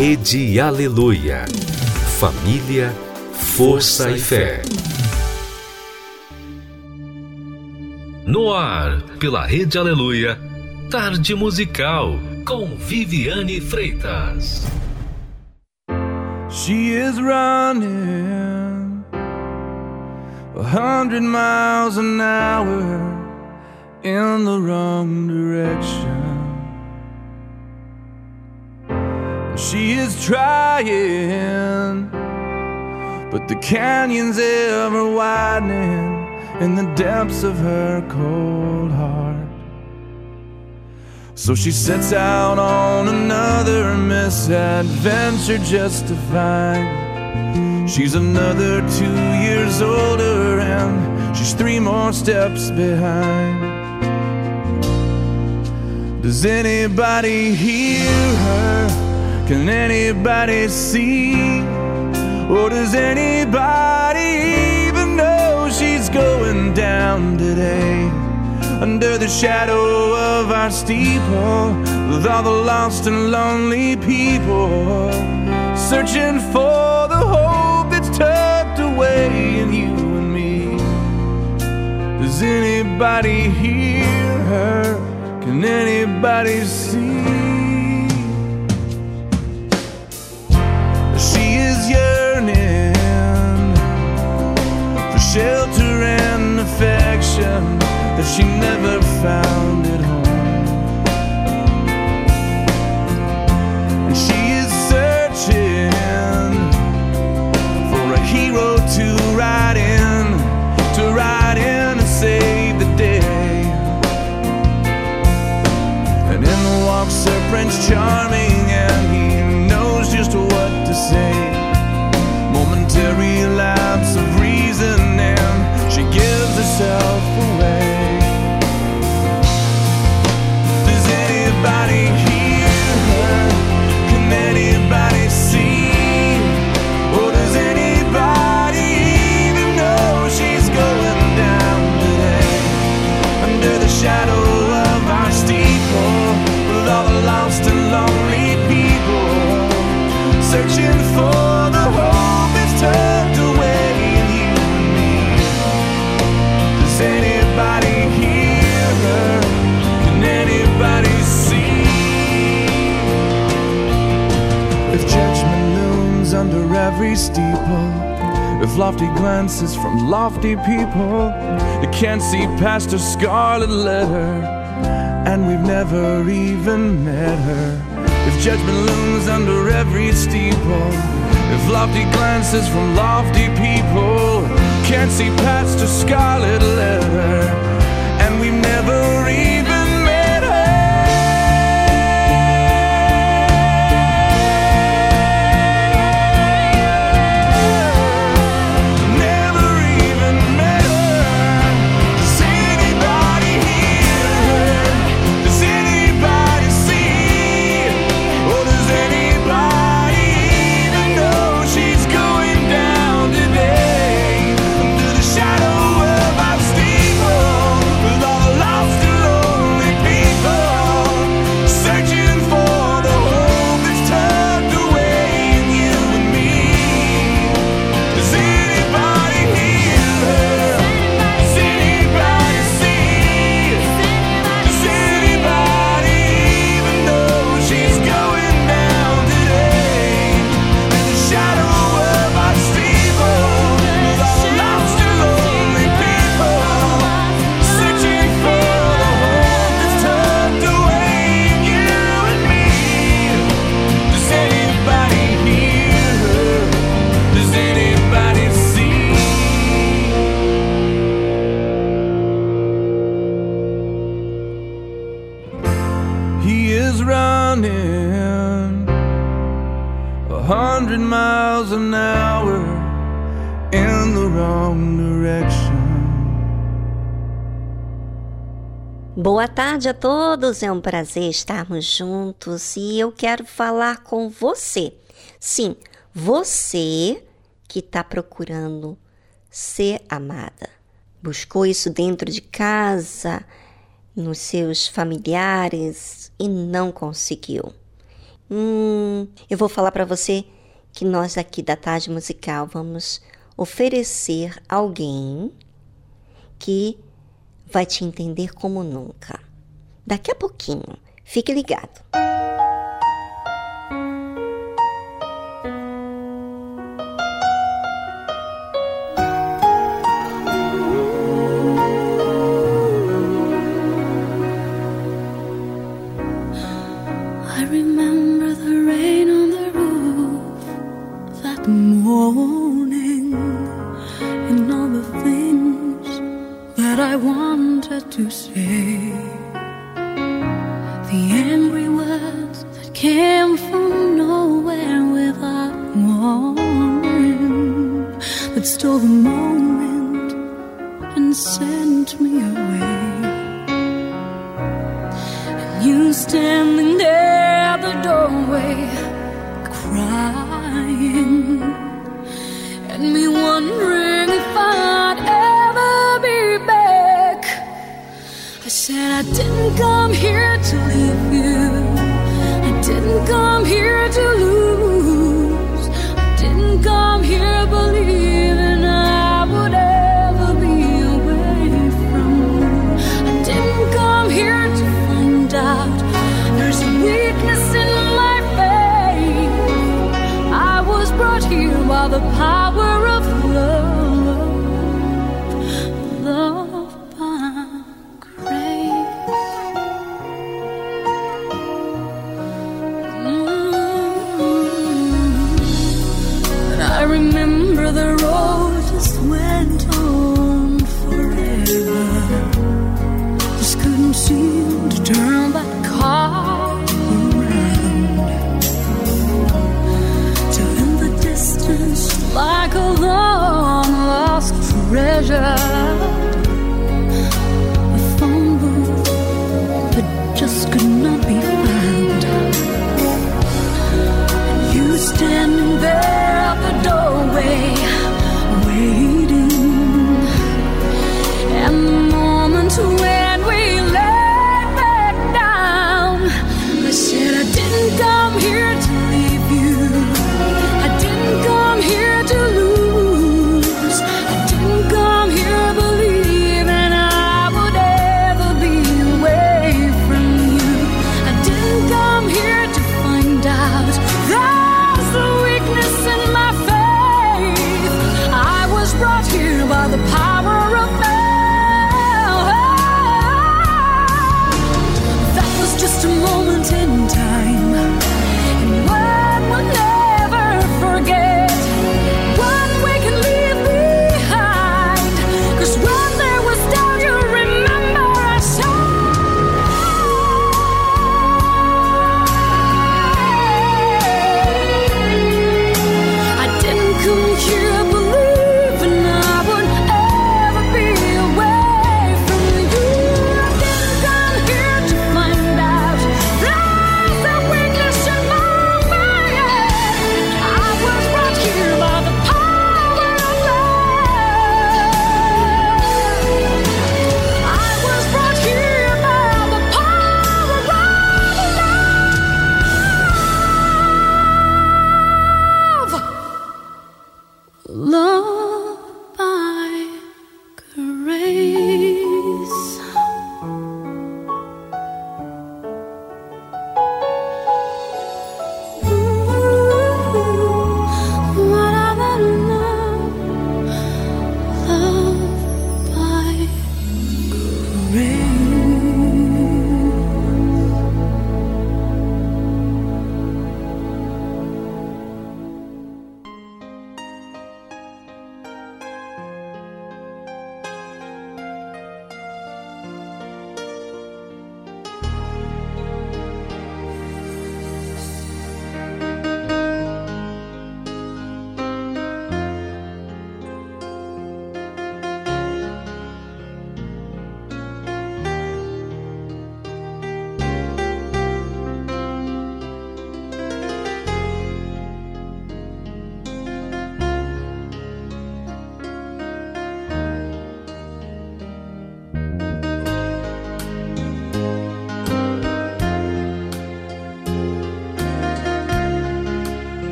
Rede Aleluia. Família, força e fé. No ar, pela Rede Aleluia, Tarde Musical, com Viviane Freitas. She is running a hundred miles an hour in the wrong direction. She is trying, but the canyon's ever widening in the depths of her cold heart. So she sets out on another misadventure just to find she's another two years older and she's three more steps behind. Does anybody hear her? Can anybody see? Or does anybody even know she's going down today? Under the shadow of our steeple, with all the lost and lonely people, searching for the hope that's tucked away in you and me. Does anybody hear her? Can anybody see? Shelter and affection that she never found at home. And she is searching for a hero to ride in, to ride in and save the day. And in walks her Prince Charming, and he knows just what to say. Momentary lapse myself. Every steeple, if lofty glances from lofty people, you can't see past her scarlet letter, and we've never even met her. If judgment looms under every steeple, if lofty glances from lofty people can't see past her scarlet letter, and we've never even Boa tarde a todos, é um prazer estarmos juntos e eu quero falar com você. Sim, você que está procurando ser amada. Buscou isso dentro de casa, nos seus familiares e não conseguiu. Hum, eu vou falar para você que nós aqui da Tarde Musical vamos oferecer alguém que vai te entender como nunca. Daqui a pouquinho, fique ligado. I didn't come here to leave you. I didn't come here to lose.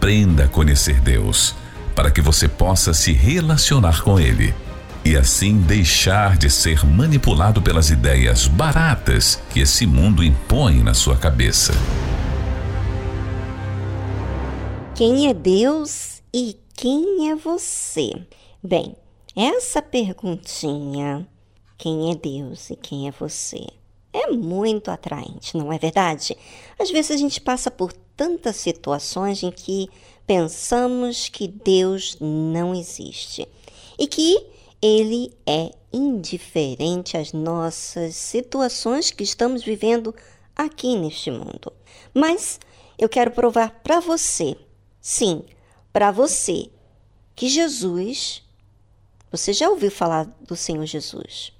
Aprenda a conhecer Deus, para que você possa se relacionar com Ele e assim deixar de ser manipulado pelas ideias baratas que esse mundo impõe na sua cabeça. Quem é Deus e quem é você? Bem, essa perguntinha, quem é Deus e quem é você, é muito atraente, não é verdade? Às vezes a gente passa por tantas situações em que pensamos que Deus não existe e que ele é indiferente às nossas situações que estamos vivendo aqui neste mundo. Mas eu quero provar para você, sim, para você, que Jesus, você já ouviu falar do Senhor Jesus,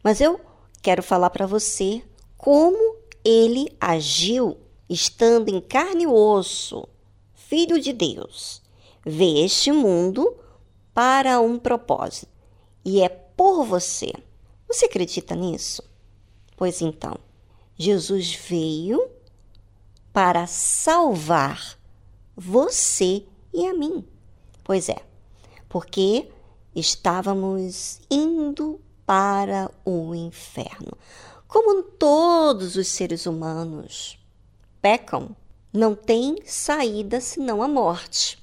mas eu quero falar para você como ele agiu estando em carne e osso, filho de Deus, vê este mundo para um propósito e é por você. Você acredita nisso? Pois então, Jesus veio para salvar você e a mim. Pois é, porque estávamos indo para o inferno. Como todos os seres humanos pecam, não tem saída senão a morte.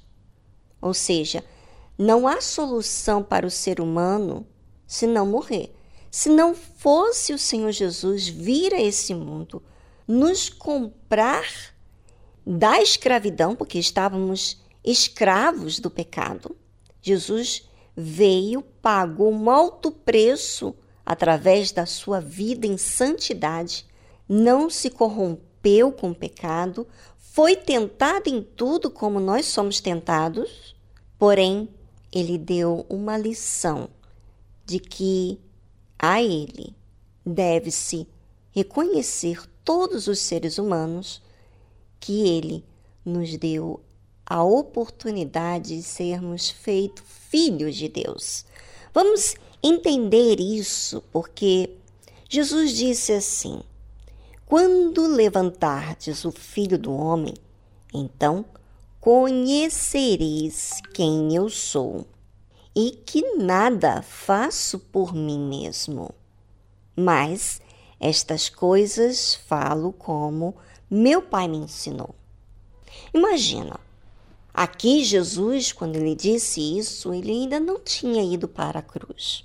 Ou seja, não há solução para o ser humano senão morrer. Se não fosse o Senhor Jesus vir a esse mundo, nos comprar da escravidão, porque estávamos escravos do pecado, Jesus veio, pagou um alto preço através da sua vida em santidade, não se corrompeu com o pecado, foi tentado em tudo como nós somos tentados, porém ele deu uma lição de que a ele deve-se reconhecer todos os seres humanos que ele nos deu a oportunidade de sermos feitos filhos de Deus. Vamos entender isso porque Jesus disse assim: Quando levantardes o filho do homem, então conhecereis quem eu sou e que nada faço por mim mesmo. Mas estas coisas falo como meu pai me ensinou. Imagina, aqui Jesus, quando ele disse isso, ele ainda não tinha ido para a cruz.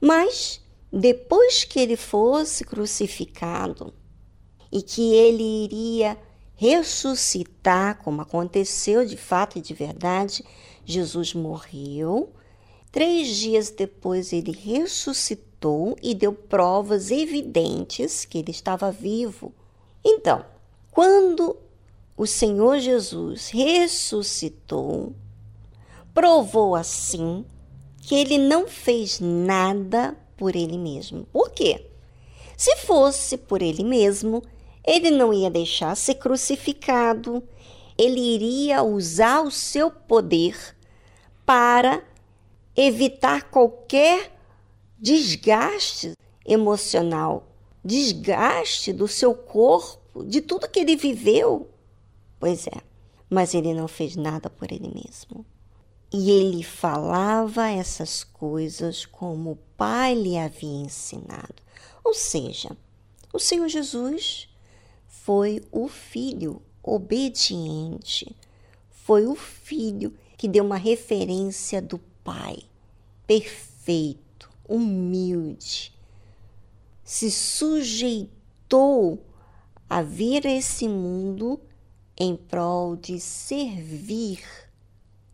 Mas depois que ele fosse crucificado e que ele iria ressuscitar, como aconteceu de fato e de verdade, Jesus morreu. Três dias depois, ele ressuscitou e deu provas evidentes que ele estava vivo. Então, quando o Senhor Jesus ressuscitou, provou assim que ele não fez nada por ele mesmo. Por quê? Se fosse por ele mesmo, ele não ia deixar ser crucificado, ele iria usar o seu poder para evitar qualquer desgaste emocional, desgaste do seu corpo, de tudo que ele viveu. Pois é, mas ele não fez nada por ele mesmo. E ele falava essas coisas como o Pai lhe havia ensinado. Ou seja, o Senhor Jesus foi o filho obediente, foi o filho que deu uma referência do Pai, perfeito, humilde, se sujeitou a vir a esse mundo em prol de servir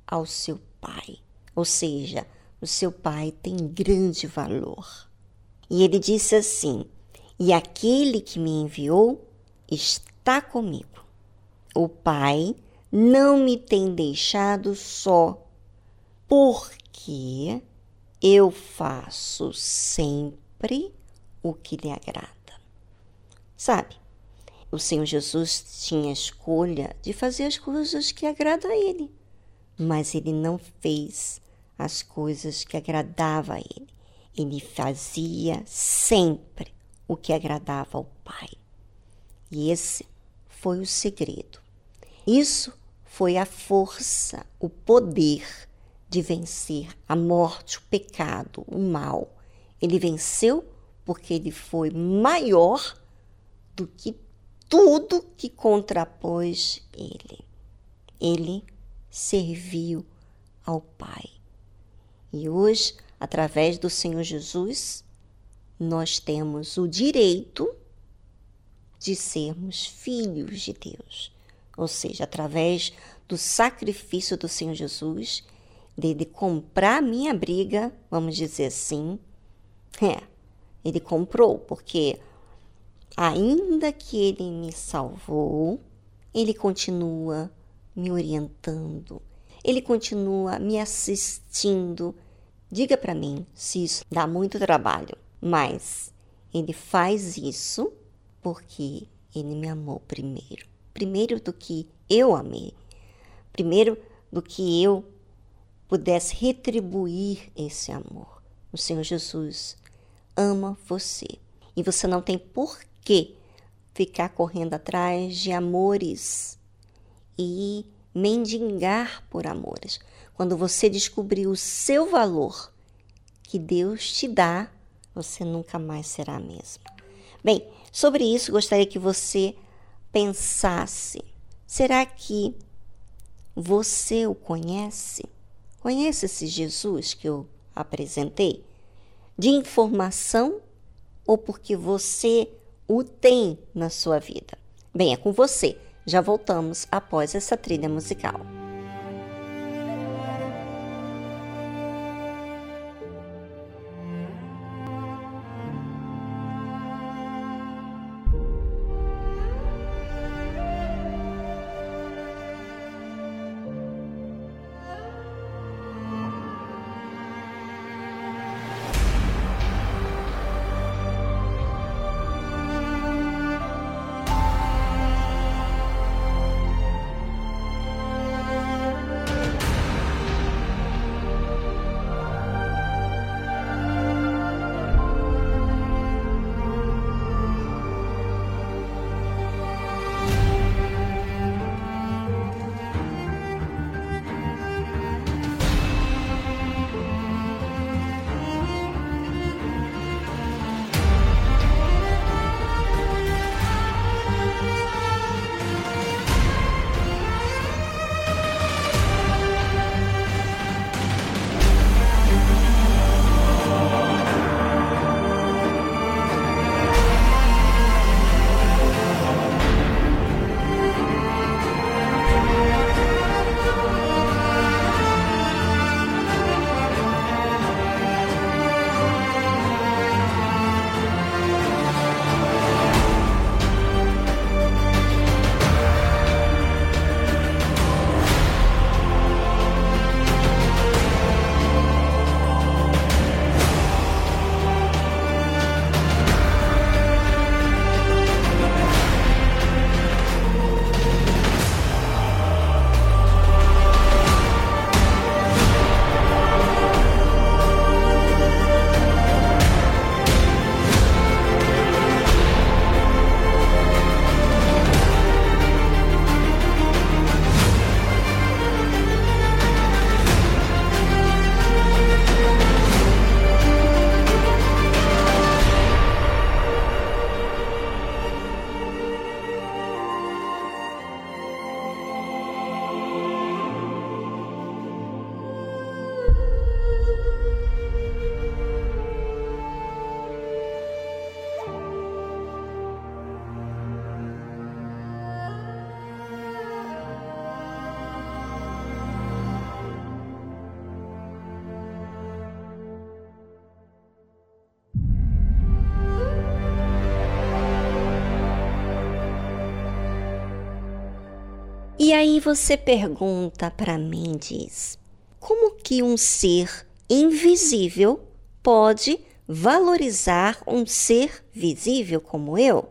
ao seu Pai. Ou seja, o seu Pai tem grande valor. E ele disse assim: E aquele que me enviou está comigo. O Pai não me tem deixado só, porque eu faço sempre o que lhe agrada. Sabe, o Senhor Jesus tinha a escolha de fazer as coisas que agradam a Ele, mas Ele não fez as coisas que agradavam a Ele. Ele fazia sempre o que agradava ao Pai. E esse foi o segredo. Isso foi a força, o poder de vencer a morte, o pecado, o mal. Ele venceu porque ele foi maior do que tudo que contrapôs ele. Ele serviu ao Pai. E hoje, através do Senhor Jesus, nós temos o direito de sermos filhos de Deus. Ou seja, através do sacrifício do Senhor Jesus, dele comprar minha briga, vamos dizer assim. É, ele comprou, porque ainda que ele me salvou, ele continua me orientando, ele continua me assistindo. Diga para mim se isso dá muito trabalho, mas ele faz isso porque ele me amou primeiro. Primeiro do que eu amei. Primeiro do que eu pudesse retribuir esse amor. O Senhor Jesus ama você. E você não tem por que ficar correndo atrás de amores e mendigar por amores. Quando você descobrir o seu valor que Deus te dá, você nunca mais será a mesma. Bem, sobre isso gostaria que você pensasse: será que você o conhece? Conhece esse Jesus que eu apresentei? De informação ou porque você o tem na sua vida? Bem, é com você. Já voltamos após essa trilha musical. Aí você pergunta para mim, diz: como que um ser invisível pode valorizar um ser visível como eu?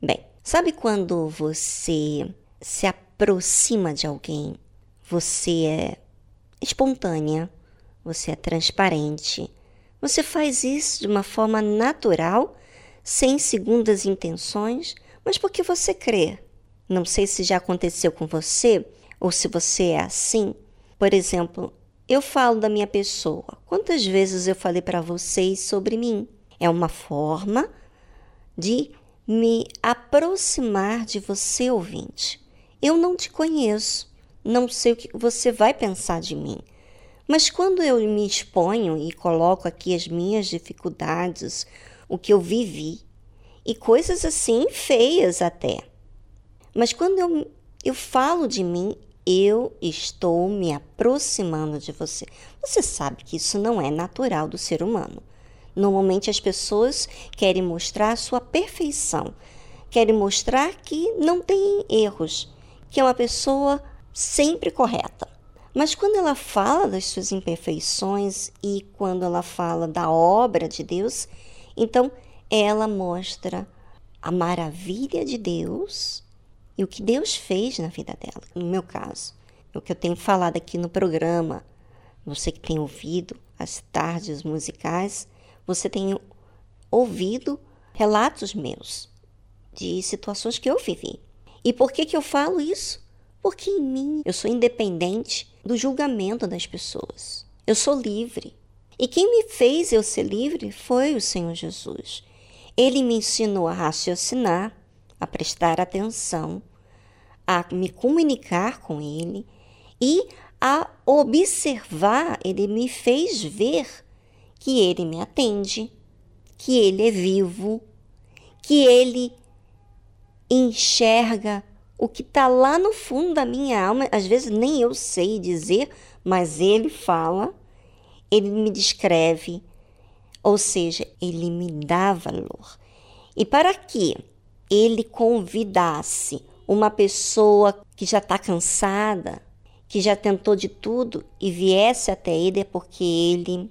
Bem, sabe quando você se aproxima de alguém, você é espontânea, você é transparente, você faz isso de uma forma natural, sem segundas intenções, mas porque você crê. Não sei se já aconteceu com você ou se você é assim. Por exemplo, eu falo da minha pessoa. Quantas vezes eu falei para vocês sobre mim? É uma forma de me aproximar de você, ouvinte. Eu não te conheço, não sei o que você vai pensar de mim. Mas quando eu me exponho e coloco aqui as minhas dificuldades, o que eu vivi, e coisas assim feias até. Mas quando eu, eu falo de mim, eu estou me aproximando de você. Você sabe que isso não é natural do ser humano. Normalmente as pessoas querem mostrar sua perfeição, querem mostrar que não tem erros, que é uma pessoa sempre correta. Mas quando ela fala das suas imperfeições e quando ela fala da obra de Deus, então ela mostra a maravilha de Deus e o que Deus fez na vida dela. No meu caso, o que eu tenho falado aqui no programa, você que tem ouvido as tardes musicais, você tem ouvido relatos meus de situações que eu vivi. E por que, que eu falo isso? Porque em mim eu sou independente do julgamento das pessoas. Eu sou livre. E quem me fez eu ser livre foi o Senhor Jesus. Ele me ensinou a raciocinar, a prestar atenção, a me comunicar com Ele e a observar. Ele me fez ver que Ele me atende, que Ele é vivo, que Ele enxerga o que está lá no fundo da minha alma. Às vezes nem eu sei dizer, mas Ele fala, Ele me descreve, ou seja, Ele me dá valor. E para que Ele convidasse uma pessoa que já está cansada, que já tentou de tudo e viesse até Ele, é porque Ele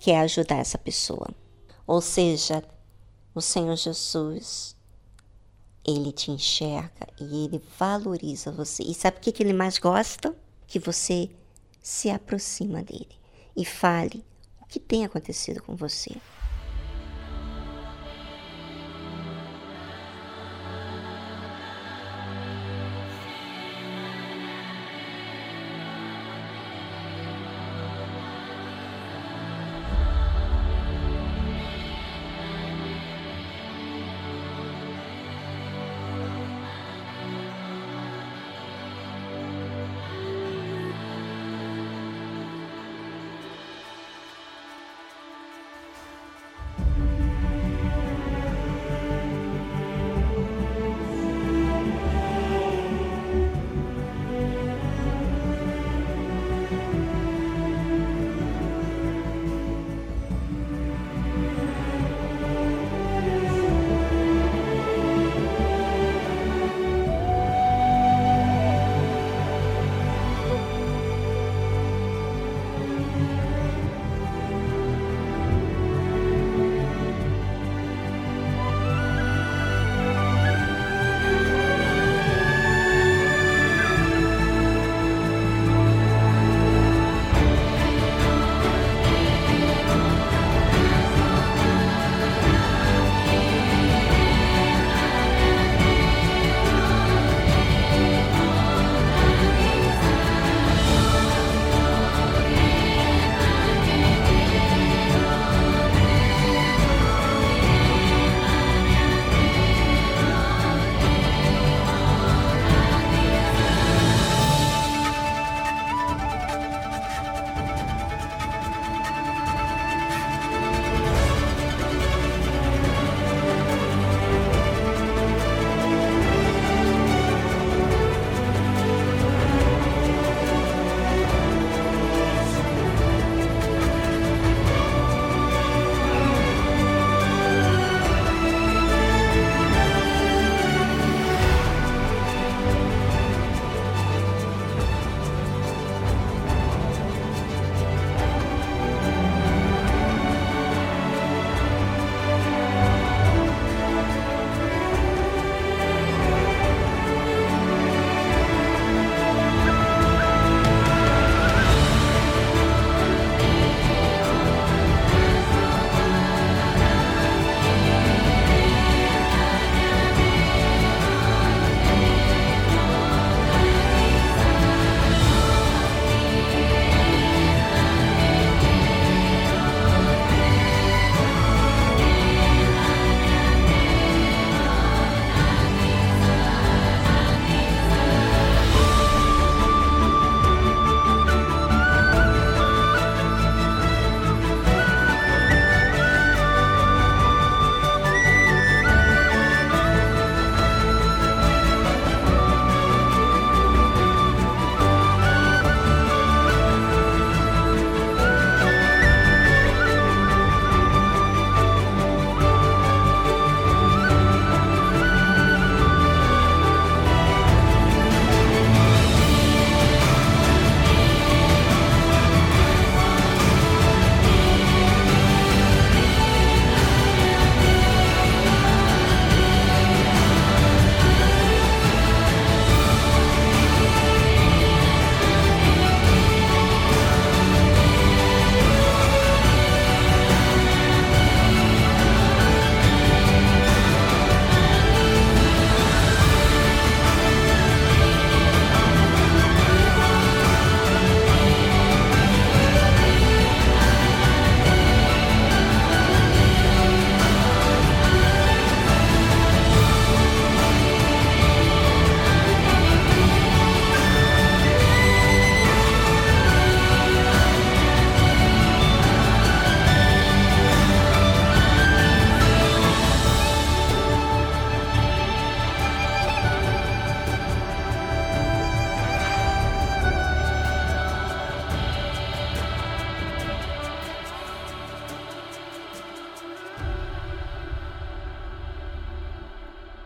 quer ajudar essa pessoa. Ou seja, o Senhor Jesus, Ele te enxerga e Ele valoriza você. E sabe o que Ele mais gosta? Que você se aproxima dele e fale o que tem acontecido com você.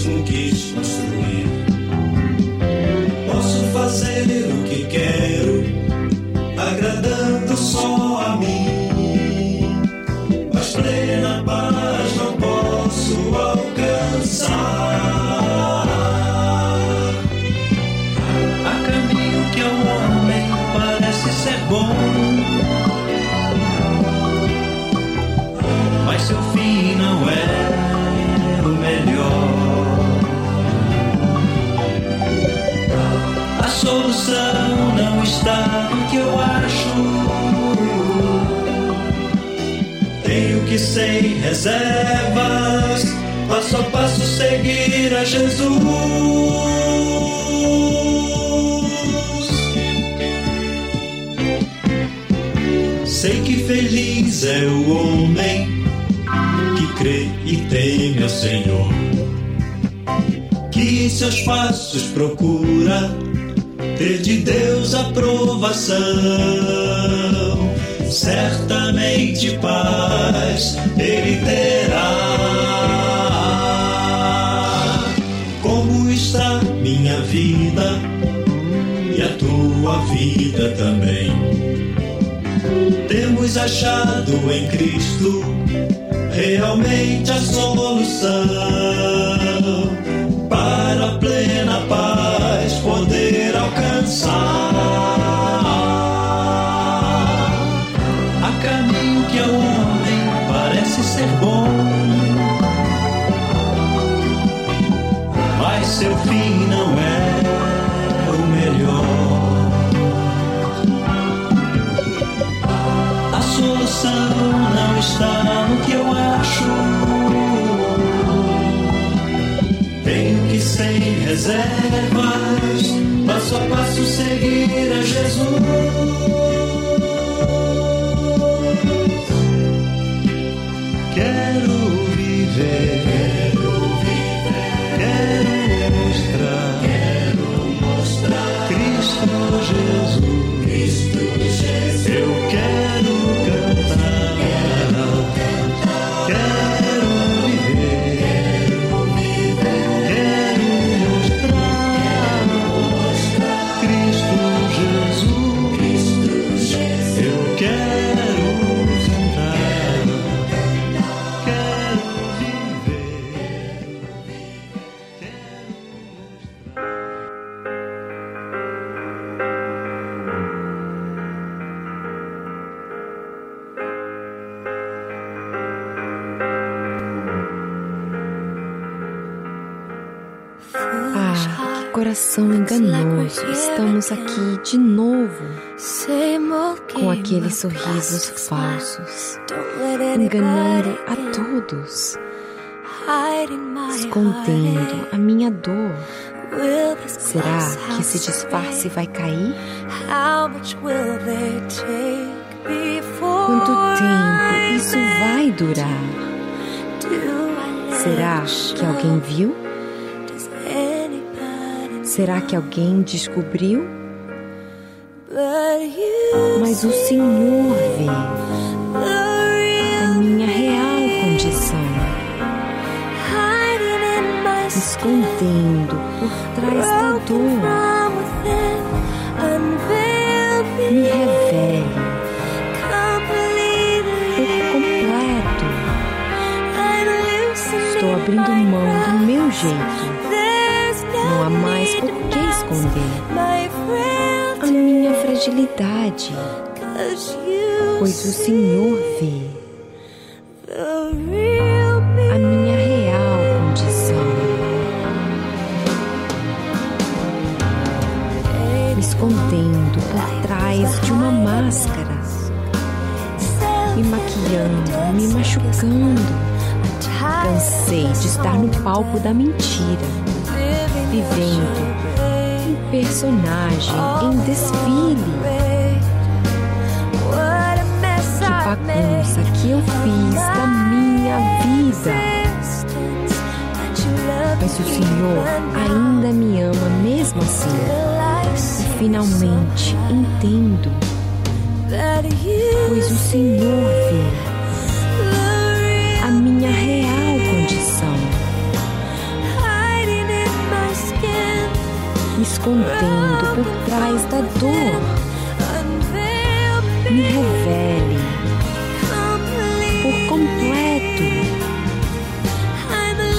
mesmo quis construir. Reservas, passo a passo seguir a Jesus. Sei que feliz é o homem que crê e teme ao Senhor que em seus passos procura ter de Deus aprovação. Certamente paz ele terá. Como está minha vida e a tua vida também? Temos achado em Cristo realmente a solução para a plena paz poder alcançar. Bom, mas seu fim não é o melhor. A solução não está no que eu acho. Tenho que sem reservas, passo a passo seguir a Jesus. Viver, quero viver, quero mostrar, quero mostrar. Cristo Jesus, Cristo Jesus. Eu quero Ah, que coração enganoso. Estamos aqui de novo com aqueles sorrisos falsos, enganando a todos, escondendo a minha dor. Será que esse disfarce vai cair? Quanto tempo isso vai durar? Será que alguém viu? Será que alguém descobriu? Mas o Senhor vê a minha real condição, escondendo por trás da dor. Me revele por completo. Estou abrindo mão do meu jeito. Esconder. A minha fragilidade, pois o Senhor vê. a minha real condição. Me escondendo por trás de uma máscara, me maquiando, me machucando. Cansei de estar no palco da mentira, vivendo personagem em desfile. Que bagunça que eu fiz da minha vida. Mas o Senhor ainda me ama mesmo assim. E finalmente entendo, pois o Senhor vê escondendo por trás da dor. Me revele por completo.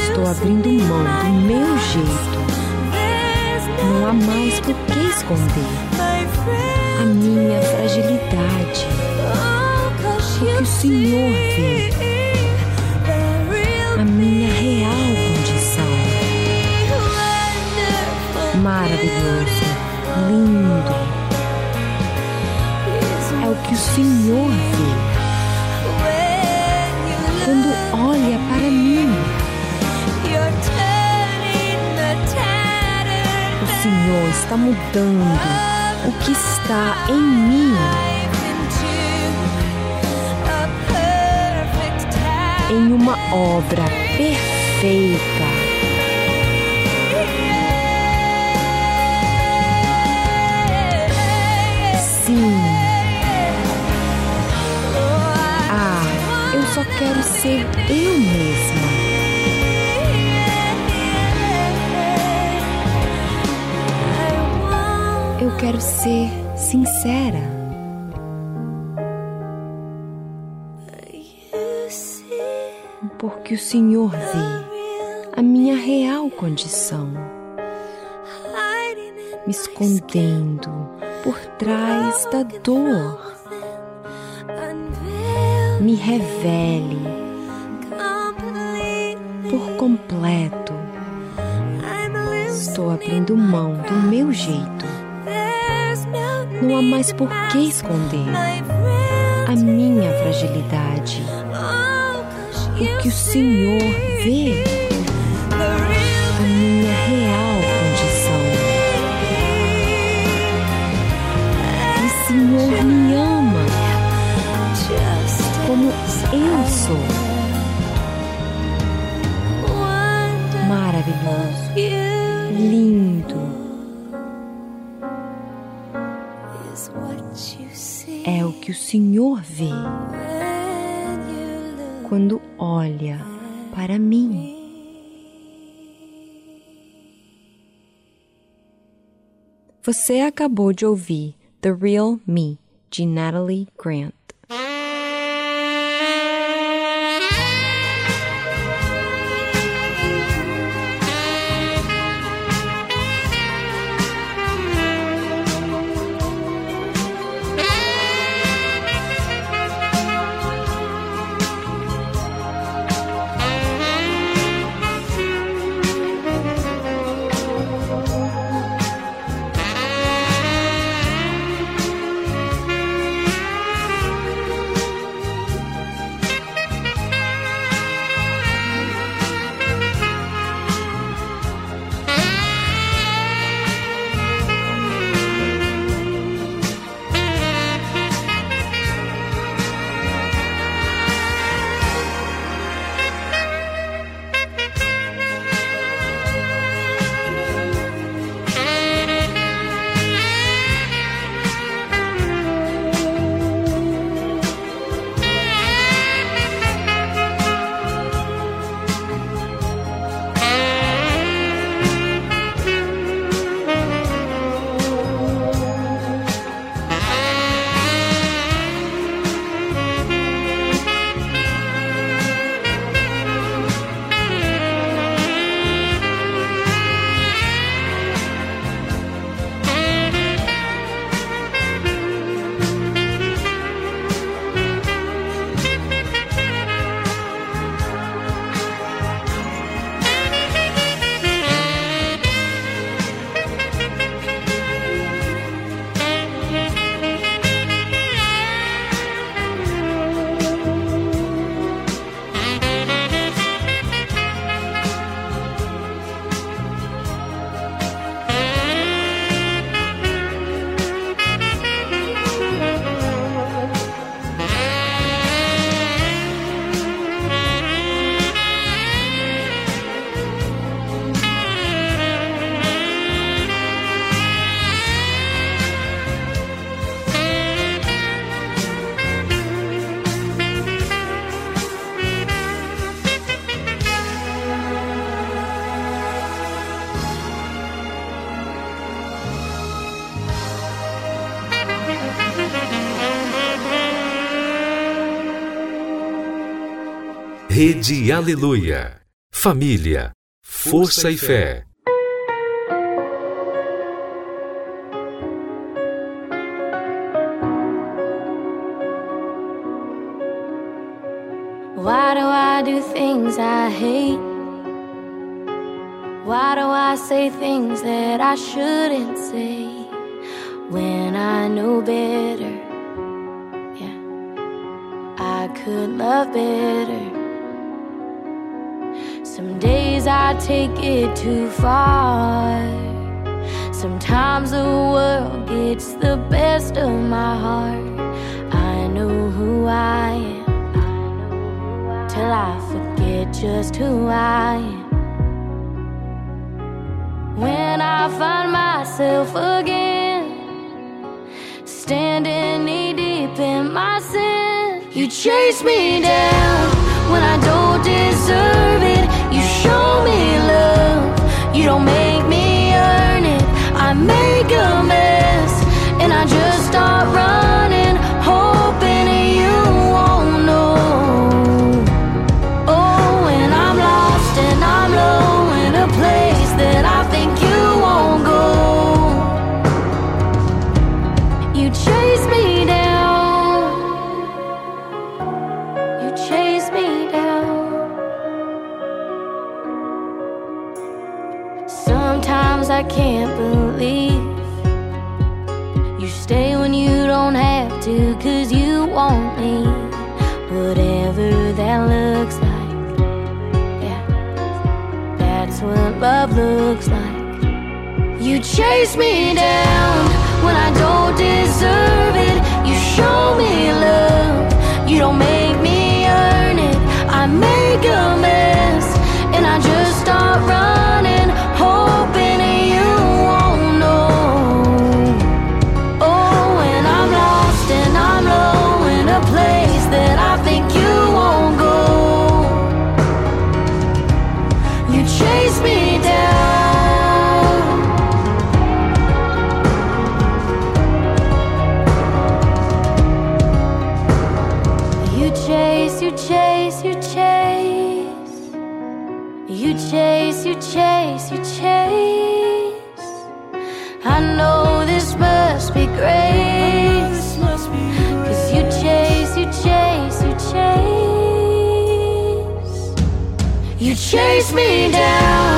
Estou abrindo mão do meu jeito. Não há mais por que esconder a minha fragilidade. Porque o Senhor vê Maravilhoso, lindo. É o que o Senhor vê quando olha para mim. O Senhor está mudando o que está em mim. em uma obra perfeita. Condição, me escondendo por trás da dor. Me revele por completo. Estou abrindo mão do meu jeito. Não há mais por que esconder a minha fragilidade. Porque o Senhor vê lindo. É o que o Senhor vê quando olha para mim. Você acabou de ouvir The Real Me de Natalie Grant. Rede Aleluia. Família, força e fé. Why do I do things I hate? Why do I say things that I shouldn't say when I know better? Yeah, I could love better. Some days I take it too far. Sometimes the world gets the best of my heart. I know who I am till I forget just who I am. When I find myself again standing knee deep in my sin, you chase me down when I don't deserve show me love, you don't make me earn it. I make a mess love looks like. You chase me down when I don't deserve it. You show me love, you don't make chase me down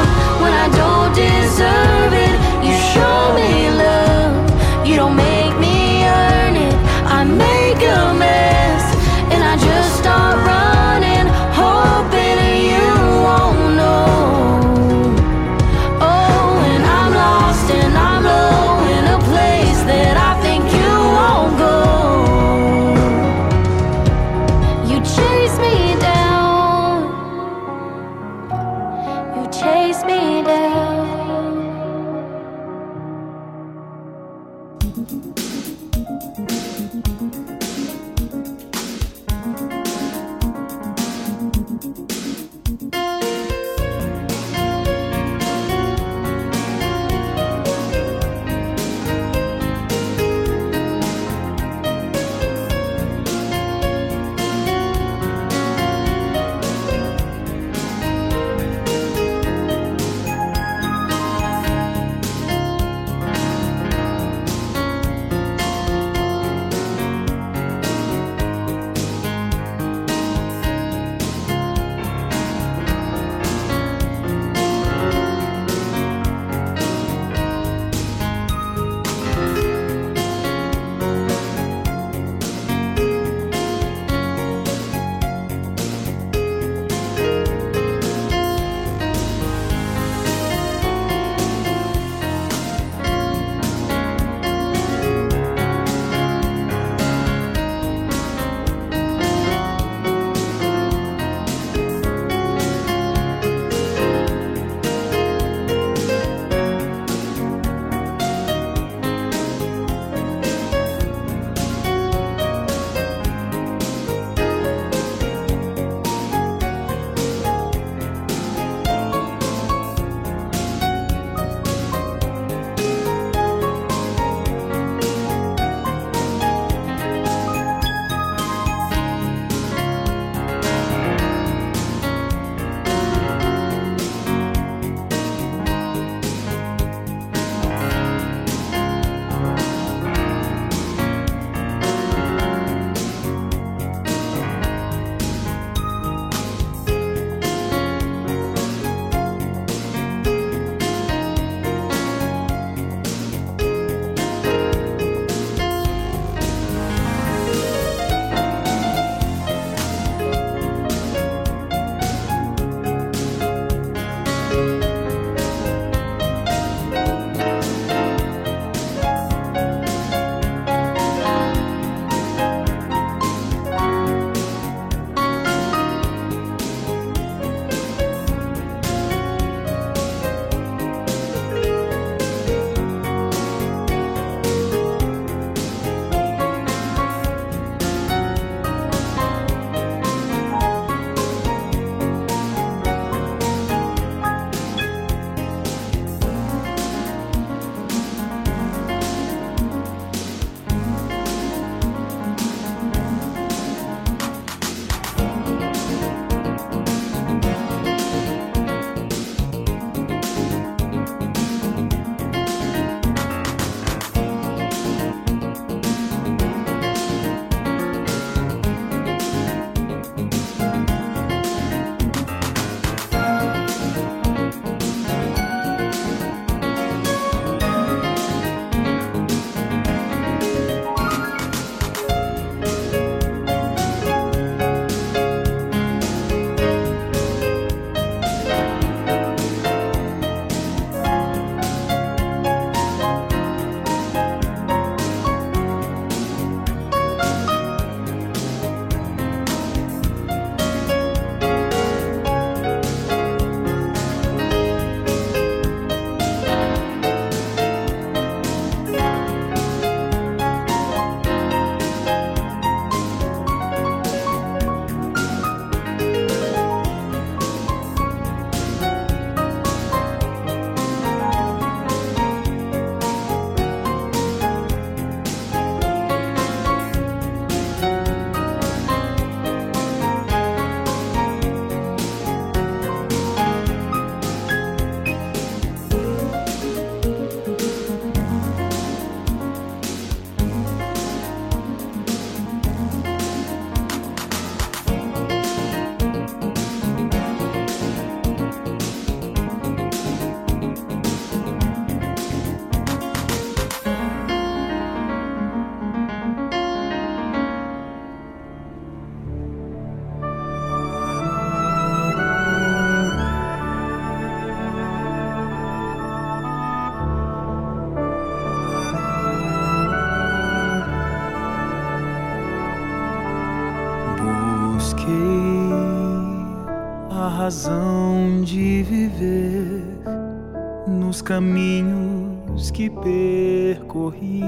caminhos que percorri.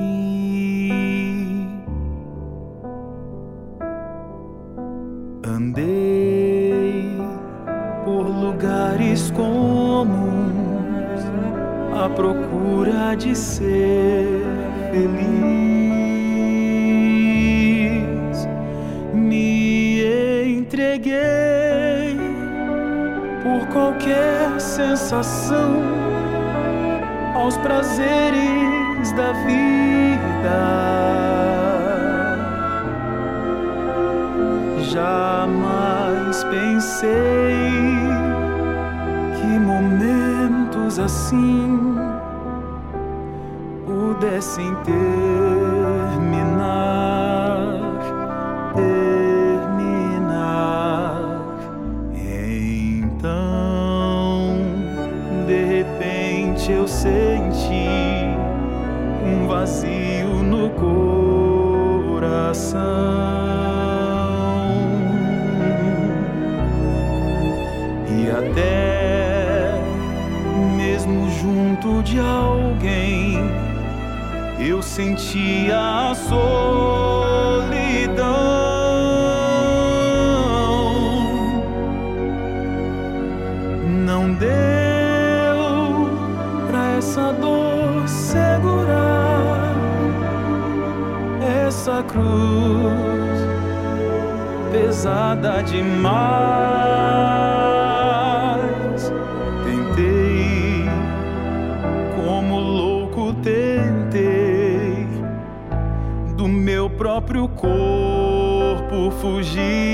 Andei por lugares comuns à procura de ser feliz. Me entreguei por qualquer sensação aos prazeres da vida. Jamais pensei que momentos assim pudessem terminar, sentia a solidão. Não deu pra essa dor segurar essa cruz pesada demais. Próprio corpo fugir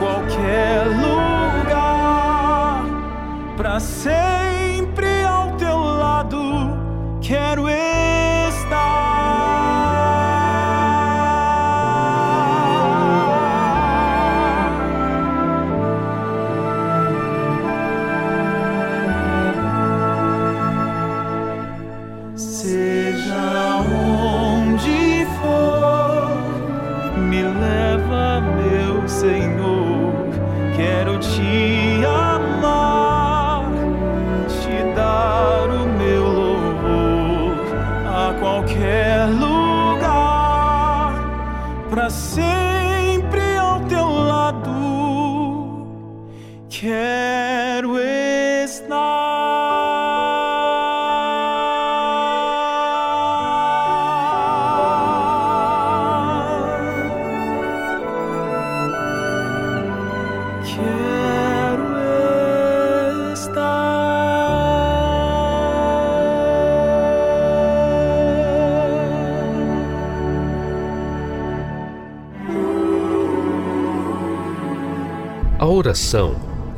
qualquer lugar, pra sempre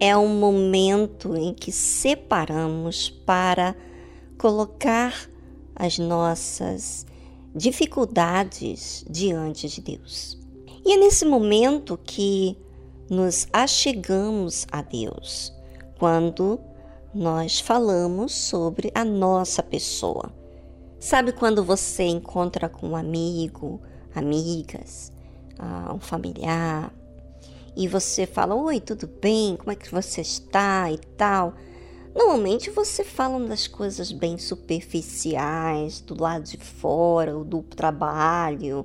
é um momento em que separamos para colocar as nossas dificuldades diante de Deus. E é nesse momento que nos achegamos a Deus, quando nós falamos sobre a nossa pessoa. Sabe quando você encontra com um amigo, amigas, ah, um familiar, e você fala: Oi, tudo bem? Como é que você está e tal. Normalmente você fala das coisas bem superficiais, do lado de fora, do trabalho,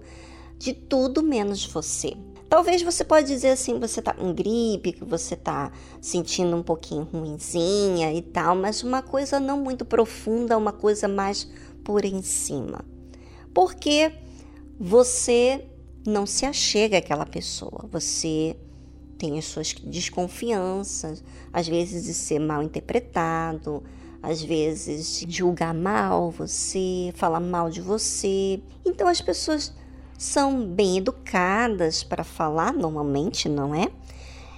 de tudo menos você. Talvez você pode dizer assim, você tá com gripe, que você tá sentindo um pouquinho ruinzinha e tal, mas uma coisa não muito profunda, uma coisa mais por em cima. Porque você não se achega àquela pessoa, você tem as suas desconfianças, às vezes de ser mal interpretado, às vezes julgar mal você, falar mal de você. Então as pessoas são bem educadas para falar, normalmente, não é?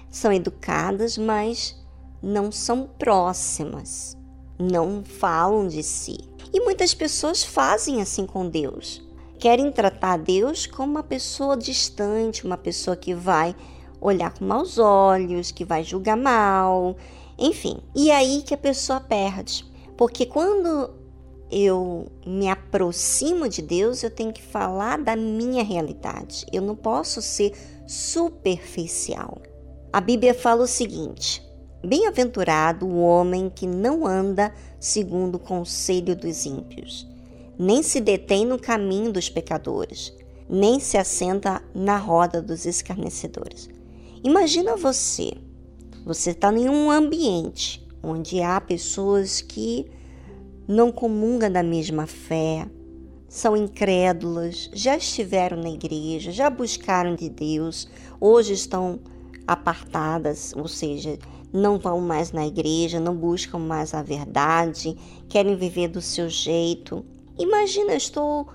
São educadas, mas não são próximas, não falam de si. E muitas pessoas fazem assim com Deus. Querem tratar Deus como uma pessoa distante, uma pessoa que vai olhar com maus olhos, que vai julgar mal, enfim. E aí que a pessoa perde. Porque quando eu me aproximo de Deus, eu tenho que falar da minha realidade. Eu não posso ser superficial. A Bíblia fala o seguinte: Bem-aventurado o homem que não anda segundo o conselho dos ímpios, nem se detém no caminho dos pecadores, nem se assenta na roda dos escarnecedores. Imagina você, você está em um ambiente onde há pessoas que não comungam da mesma fé, são incrédulas, já estiveram na igreja, já buscaram de Deus, hoje estão apartadas, ou seja, não vão mais na igreja, não buscam mais a verdade, querem viver do seu jeito. Imagina, estou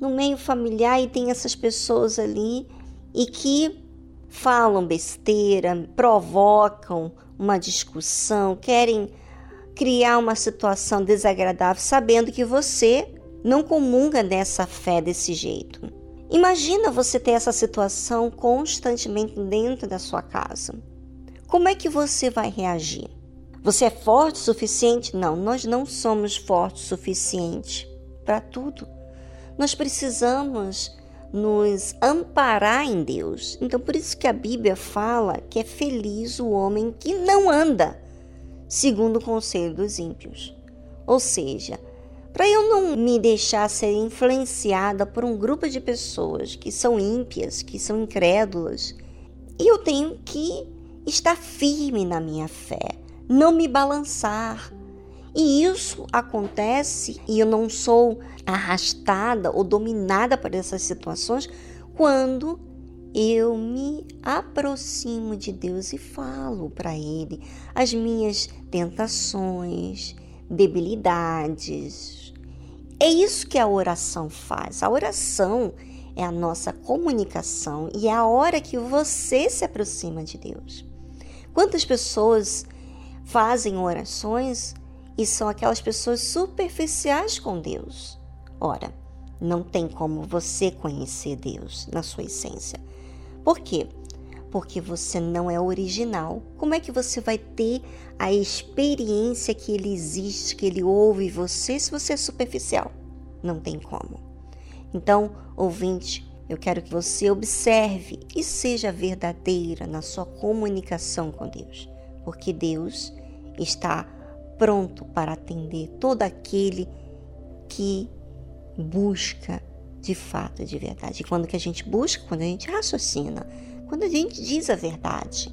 no meio familiar e tem essas pessoas ali e que falam besteira, provocam uma discussão, querem criar uma situação desagradável sabendo que você não comunga dessa fé desse jeito. Imagina você ter essa situação constantemente dentro da sua casa. Como é que você vai reagir? Você é forte o suficiente? Não, nós não somos fortes o suficiente para tudo. Nós precisamos nos amparar em Deus. Então, por isso que a Bíblia fala que é feliz o homem que não anda segundo o conselho dos ímpios. Ou seja, para eu não me deixar ser influenciada por um grupo de pessoas que são ímpias, que são incrédulas, eu tenho que estar firme na minha fé, não me balançar. E isso acontece e eu não sou arrastada ou dominada por essas situações quando eu me aproximo de Deus e falo para Ele as minhas tentações, debilidades. É isso que a oração faz. A oração é a nossa comunicação e é a hora que você se aproxima de Deus. Quantas pessoas fazem orações e são aquelas pessoas superficiais com Deus? Ora, não tem como você conhecer Deus na sua essência. Por quê? Porque você não é original. Como é que você vai ter a experiência que ele existe, que ele ouve você, se você é superficial? Não tem como. Então, ouvinte, eu quero que você observe e seja verdadeira na sua comunicação com Deus, porque Deus está pronto para atender todo aquele que busca de fato, de verdade. E quando que a gente busca? Quando a gente raciocina, quando a gente diz a verdade.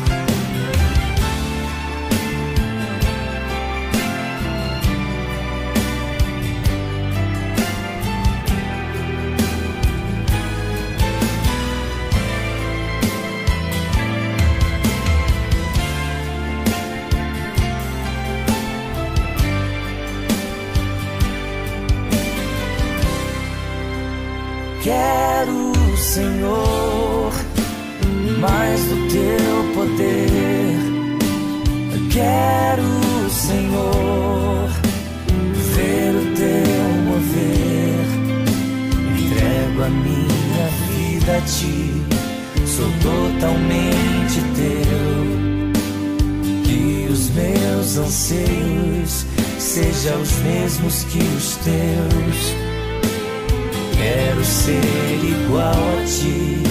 Anseios sejam os mesmos que os teus. Quero ser igual a ti.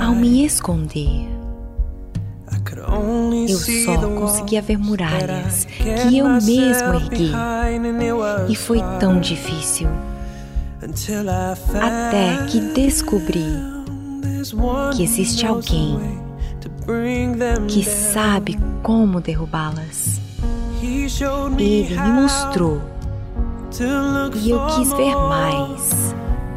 Ao me esconder. Eu só conseguia ver muralhas que eu mesmo ergui. E foi tão difícil até que descobri que existe alguém que sabe como derrubá-las. Ele me mostrou e eu quis ver mais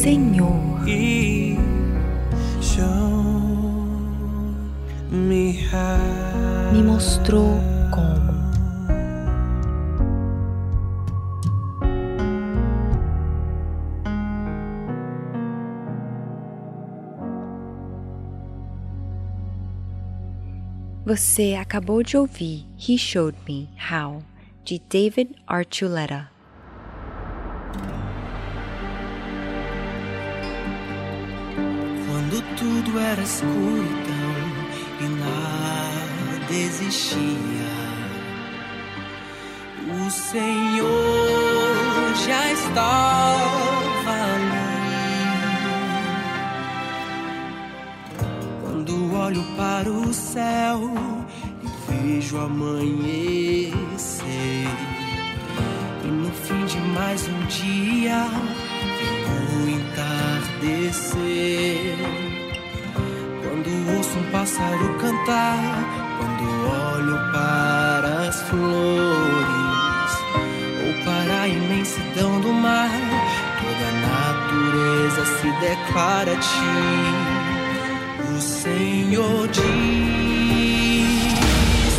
Senhor he showed me how. me mostrou como. Você acabou de ouvir He Showed Me How, de David Archuleta. Tudo era escuridão e nada existia, o Senhor já estava ali. Quando olho para o céu e vejo amanhecer, e no fim de mais um dia o entardecer. Pássaro cantar, quando olho para as flores, ou para a imensidão do mar, toda a natureza se declara a ti. O Senhor diz: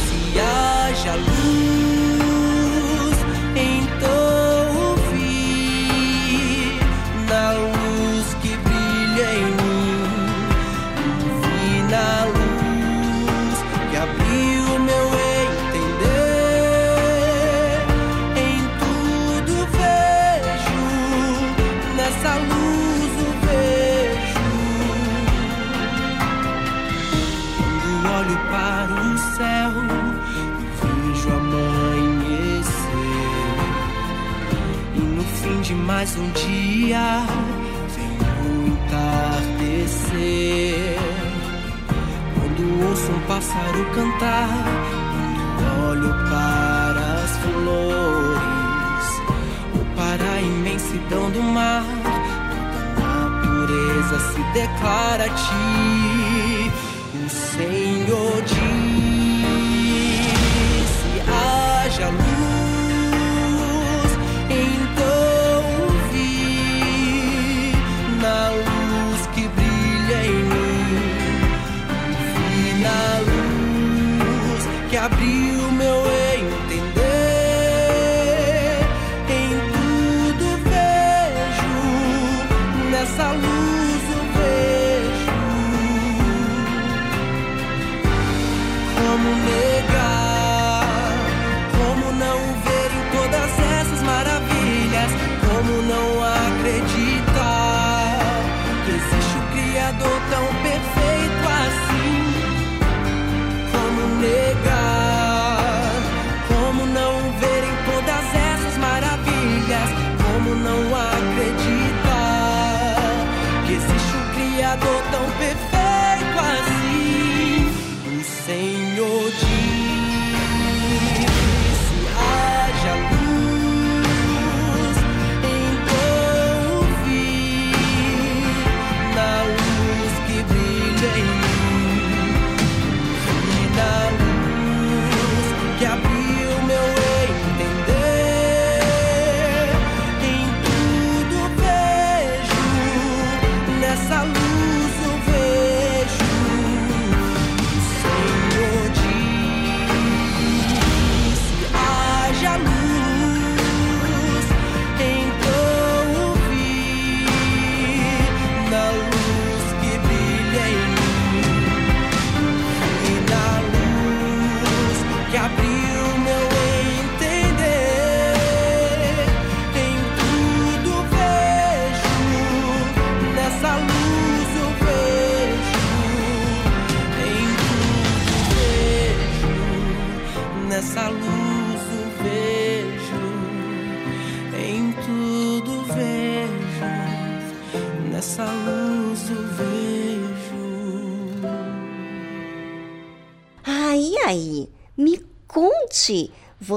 se haja luz, mais um dia vem entardecer. Quando ouço um pássaro cantar, quando olho para as flores, ou para a imensidão do mar, toda a natureza se declara a ti. O Senhor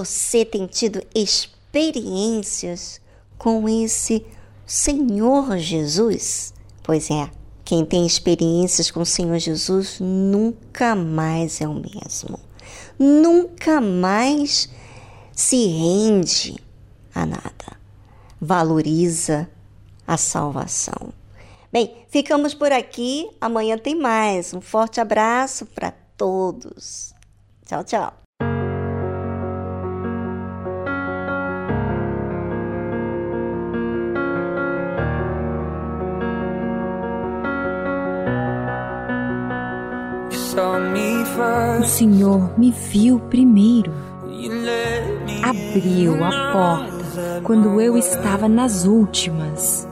você tem tido experiências com esse Senhor Jesus? Pois é, quem tem experiências com o Senhor Jesus nunca mais é o mesmo. Nunca mais se rende a nada. Valoriza a salvação. Bem, ficamos por aqui. Amanhã tem mais. Um forte abraço para todos. Tchau, tchau. First. Senhor me viu primeiro. Abriu a porta quando eu estava nas últimas.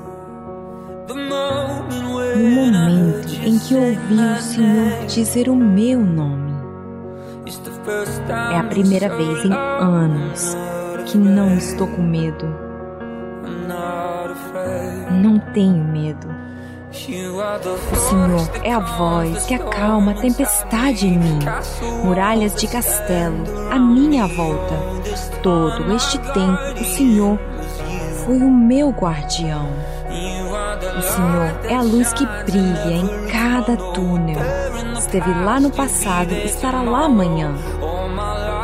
No momento em que ouvi o Senhor dizer o meu nome. É a primeira vez em anos que não estou com medo. Não tenho medo. O Senhor é a voz que acalma a tempestade em mim. Muralhas de castelo à minha volta. Todo este tempo, o Senhor foi o meu guardião. O Senhor é a luz que brilha em cada túnel. Esteve lá no passado, estará lá amanhã.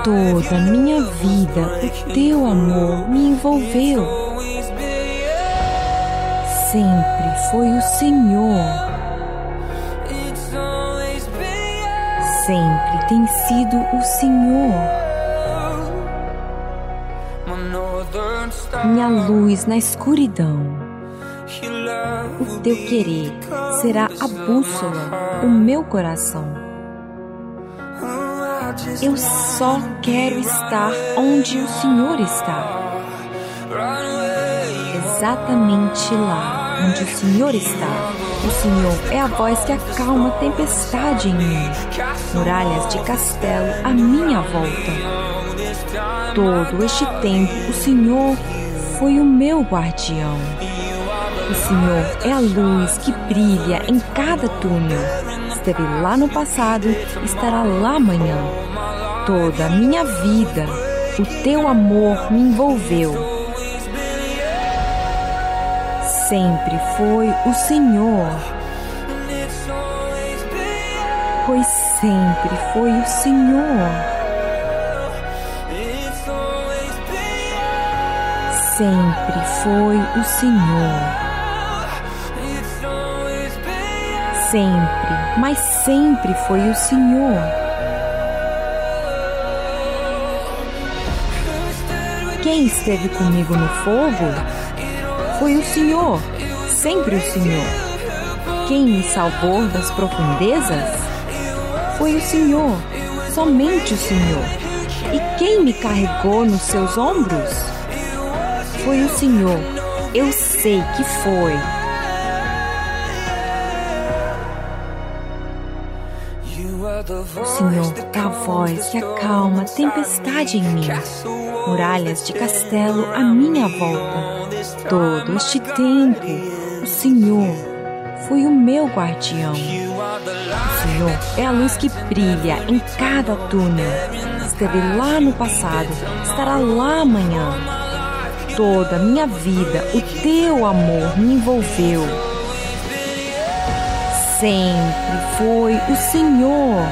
Toda minha vida, o teu amor me envolveu. Sempre foi o Senhor. Sempre tem sido o Senhor. Minha luz na escuridão. O teu querer será a bússola do meu coração. Eu só quero estar onde o Senhor está. Exatamente lá onde o Senhor está. O Senhor é a voz que acalma a tempestade em mim. Muralhas de castelo à minha volta. Todo este tempo, o Senhor foi o meu guardião. O Senhor é a luz que brilha em cada túnel. Esteve lá no passado, estará lá amanhã. Toda a minha vida, o teu amor me envolveu. Sempre foi o Senhor, pois sempre foi o Senhor. Sempre foi o Senhor. Sempre, mas sempre foi o Senhor. Quem esteve comigo no fogo foi o Senhor, sempre o Senhor. Quem me salvou das profundezas foi o Senhor, somente o Senhor. E quem me carregou nos seus ombros foi o Senhor. Eu sei que foi. O Senhor a voz que acalma tempestade em mim. Muralhas de castelo à minha volta. Todo este tempo, o Senhor foi o meu guardião. O Senhor é a luz que brilha em cada túnel. Esteve lá no passado, estará lá amanhã. Toda a minha vida, o teu amor me envolveu. Sempre foi o Senhor.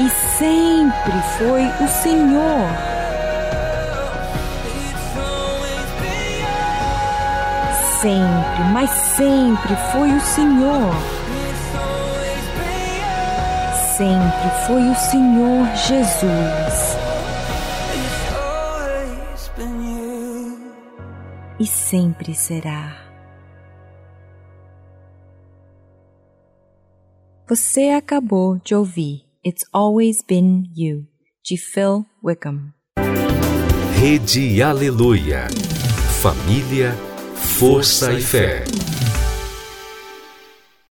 E sempre foi o Senhor. Sempre, mas sempre foi o Senhor. Sempre foi o Senhor Jesus. E sempre será. Você acabou de ouvir It's Always Been You, de Phil Wickham. Rede Aleluia. Família, força e fé.